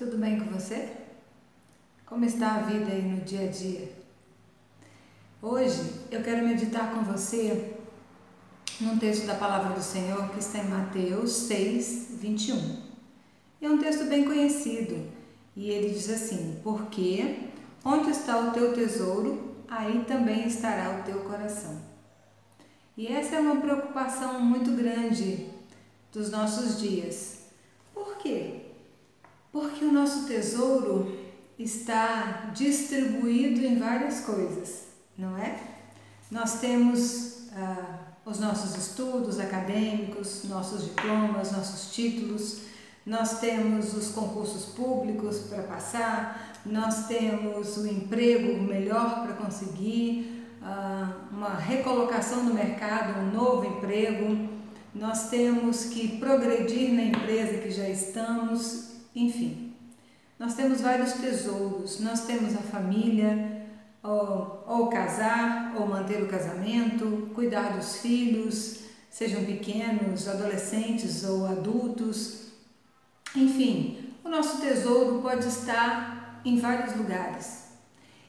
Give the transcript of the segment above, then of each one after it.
Tudo bem com você? Como está a vida aí no dia a dia? Hoje eu quero meditar com você num texto da palavra do Senhor que está em Mateus 6, 21. É um texto bem conhecido e ele diz assim: Porque onde está o teu tesouro, aí também estará o teu coração. E essa é uma preocupação muito grande dos nossos dias. Por quê? Porque o nosso tesouro está distribuído em várias coisas, não é? Nós temos ah, os nossos estudos acadêmicos, nossos diplomas, nossos títulos, nós temos os concursos públicos para passar, nós temos o emprego melhor para conseguir, ah, uma recolocação no mercado, um novo emprego, nós temos que progredir na empresa que já estamos enfim, nós temos vários tesouros. Nós temos a família, ou, ou casar, ou manter o casamento, cuidar dos filhos, sejam pequenos, adolescentes ou adultos. Enfim, o nosso tesouro pode estar em vários lugares.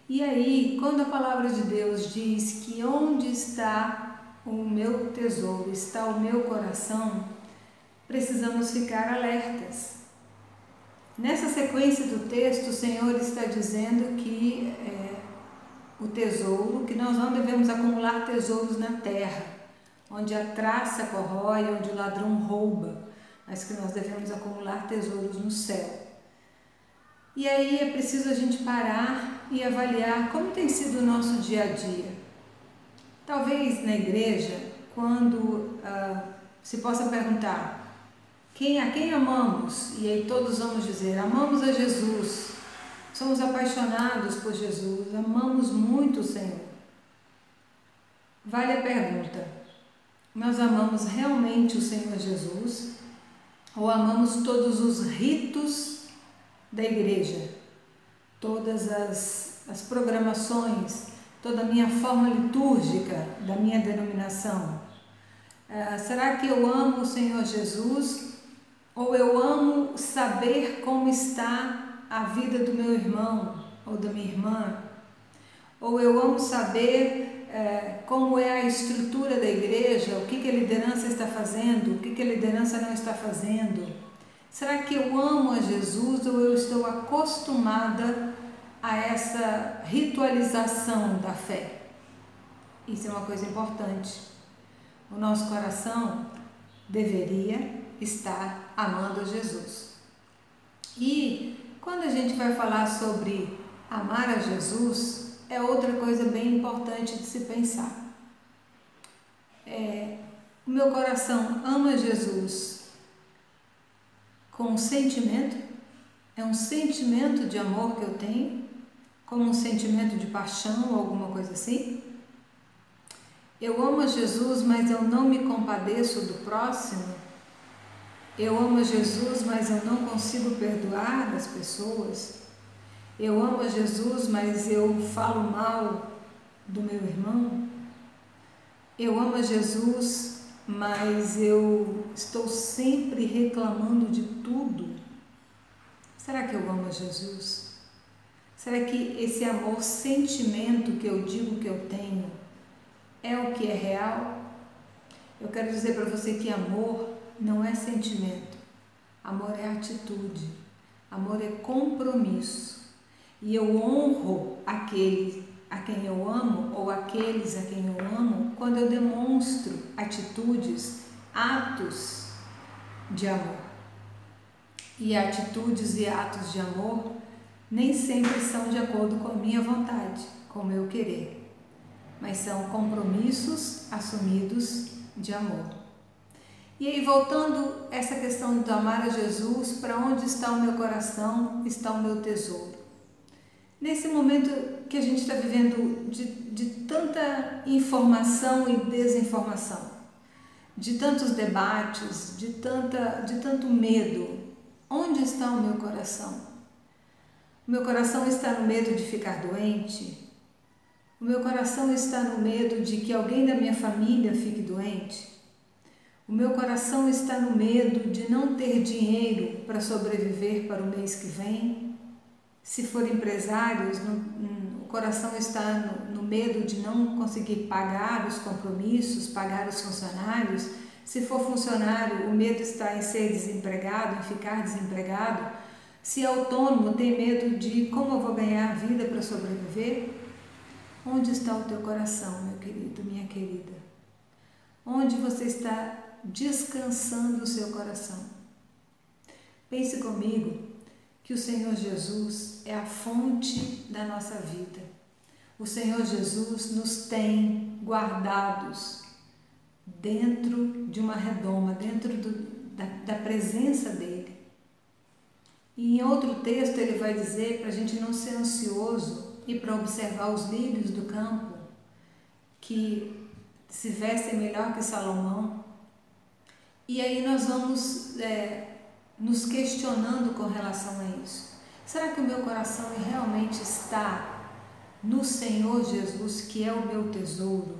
E aí, quando a palavra de Deus diz que onde está o meu tesouro, está o meu coração, precisamos ficar alertas. Nessa sequência do texto, o Senhor está dizendo que é, o tesouro, que nós não devemos acumular tesouros na terra, onde a traça corrói, onde o ladrão rouba, mas que nós devemos acumular tesouros no céu. E aí é preciso a gente parar e avaliar como tem sido o nosso dia a dia. Talvez na igreja, quando ah, se possa perguntar quem, a quem amamos? E aí todos vamos dizer: amamos a Jesus, somos apaixonados por Jesus, amamos muito o Senhor. Vale a pergunta: nós amamos realmente o Senhor Jesus ou amamos todos os ritos da igreja, todas as, as programações, toda a minha forma litúrgica da minha denominação? Uh, será que eu amo o Senhor Jesus ou eu amo saber como está a vida do meu irmão ou da minha irmã, ou eu amo saber é, como é a estrutura da igreja, o que, que a liderança está fazendo, o que, que a liderança não está fazendo. Será que eu amo a Jesus ou eu estou acostumada a essa ritualização da fé? Isso é uma coisa importante. O nosso coração deveria estar amando Jesus. E quando a gente vai falar sobre amar a Jesus, é outra coisa bem importante de se pensar. É, o meu coração ama Jesus com um sentimento, é um sentimento de amor que eu tenho, como um sentimento de paixão ou alguma coisa assim. Eu amo Jesus, mas eu não me compadeço do próximo eu amo a Jesus, mas eu não consigo perdoar das pessoas. Eu amo a Jesus, mas eu falo mal do meu irmão. Eu amo a Jesus, mas eu estou sempre reclamando de tudo. Será que eu amo a Jesus? Será que esse amor, sentimento que eu digo que eu tenho, é o que é real? Eu quero dizer para você que amor não é sentimento. Amor é atitude. Amor é compromisso. E eu honro aquele a quem eu amo ou aqueles a quem eu amo quando eu demonstro atitudes, atos de amor. E atitudes e atos de amor nem sempre são de acordo com a minha vontade, com o meu querer, mas são compromissos assumidos de amor. E aí, voltando essa questão de amar a Jesus, para onde está o meu coração, está o meu tesouro. Nesse momento que a gente está vivendo de, de tanta informação e desinformação, de tantos debates, de, tanta, de tanto medo, onde está o meu coração? O meu coração está no medo de ficar doente? O meu coração está no medo de que alguém da minha família fique doente? O meu coração está no medo de não ter dinheiro para sobreviver para o mês que vem. Se for empresários, o coração está no, no medo de não conseguir pagar os compromissos, pagar os funcionários. Se for funcionário, o medo está em ser desempregado, em ficar desempregado. Se é autônomo, tem medo de como eu vou ganhar vida para sobreviver. Onde está o teu coração, meu querido, minha querida? Onde você está descansando o seu coração? Pense comigo que o Senhor Jesus é a fonte da nossa vida. O Senhor Jesus nos tem guardados dentro de uma redoma, dentro do, da, da presença dEle. E em outro texto ele vai dizer para a gente não ser ansioso e para observar os lírios do campo, que se vestem melhor que Salomão. E aí nós vamos é, nos questionando com relação a isso. Será que o meu coração realmente está no Senhor Jesus, que é o meu tesouro?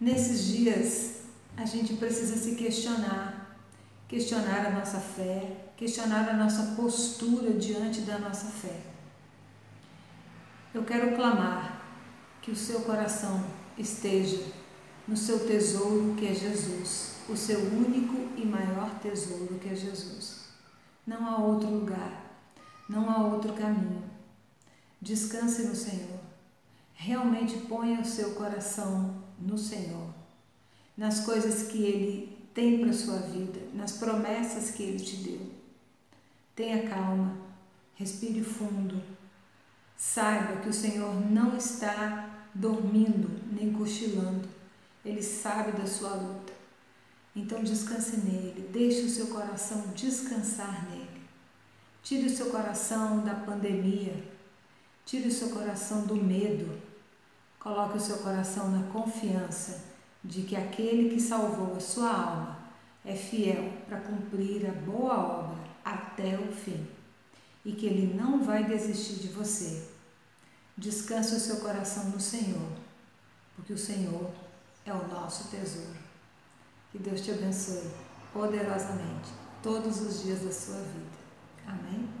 Nesses dias, a gente precisa se questionar, questionar a nossa fé, questionar a nossa postura diante da nossa fé. Eu quero clamar que o seu coração esteja no seu tesouro que é Jesus, o seu único e maior tesouro que é Jesus. Não há outro lugar, não há outro caminho. Descanse no Senhor. Realmente ponha o seu coração no Senhor, nas coisas que Ele tem para a sua vida, nas promessas que Ele te deu. Tenha calma, respire fundo Saiba que o Senhor não está dormindo nem cochilando. Ele sabe da sua luta. Então descanse nele, deixe o seu coração descansar nele. Tire o seu coração da pandemia, tire o seu coração do medo. Coloque o seu coração na confiança de que aquele que salvou a sua alma é fiel para cumprir a boa obra até o fim e que Ele não vai desistir de você. Descanse o seu coração no Senhor, porque o Senhor é o nosso tesouro. Que Deus te abençoe poderosamente todos os dias da sua vida. Amém?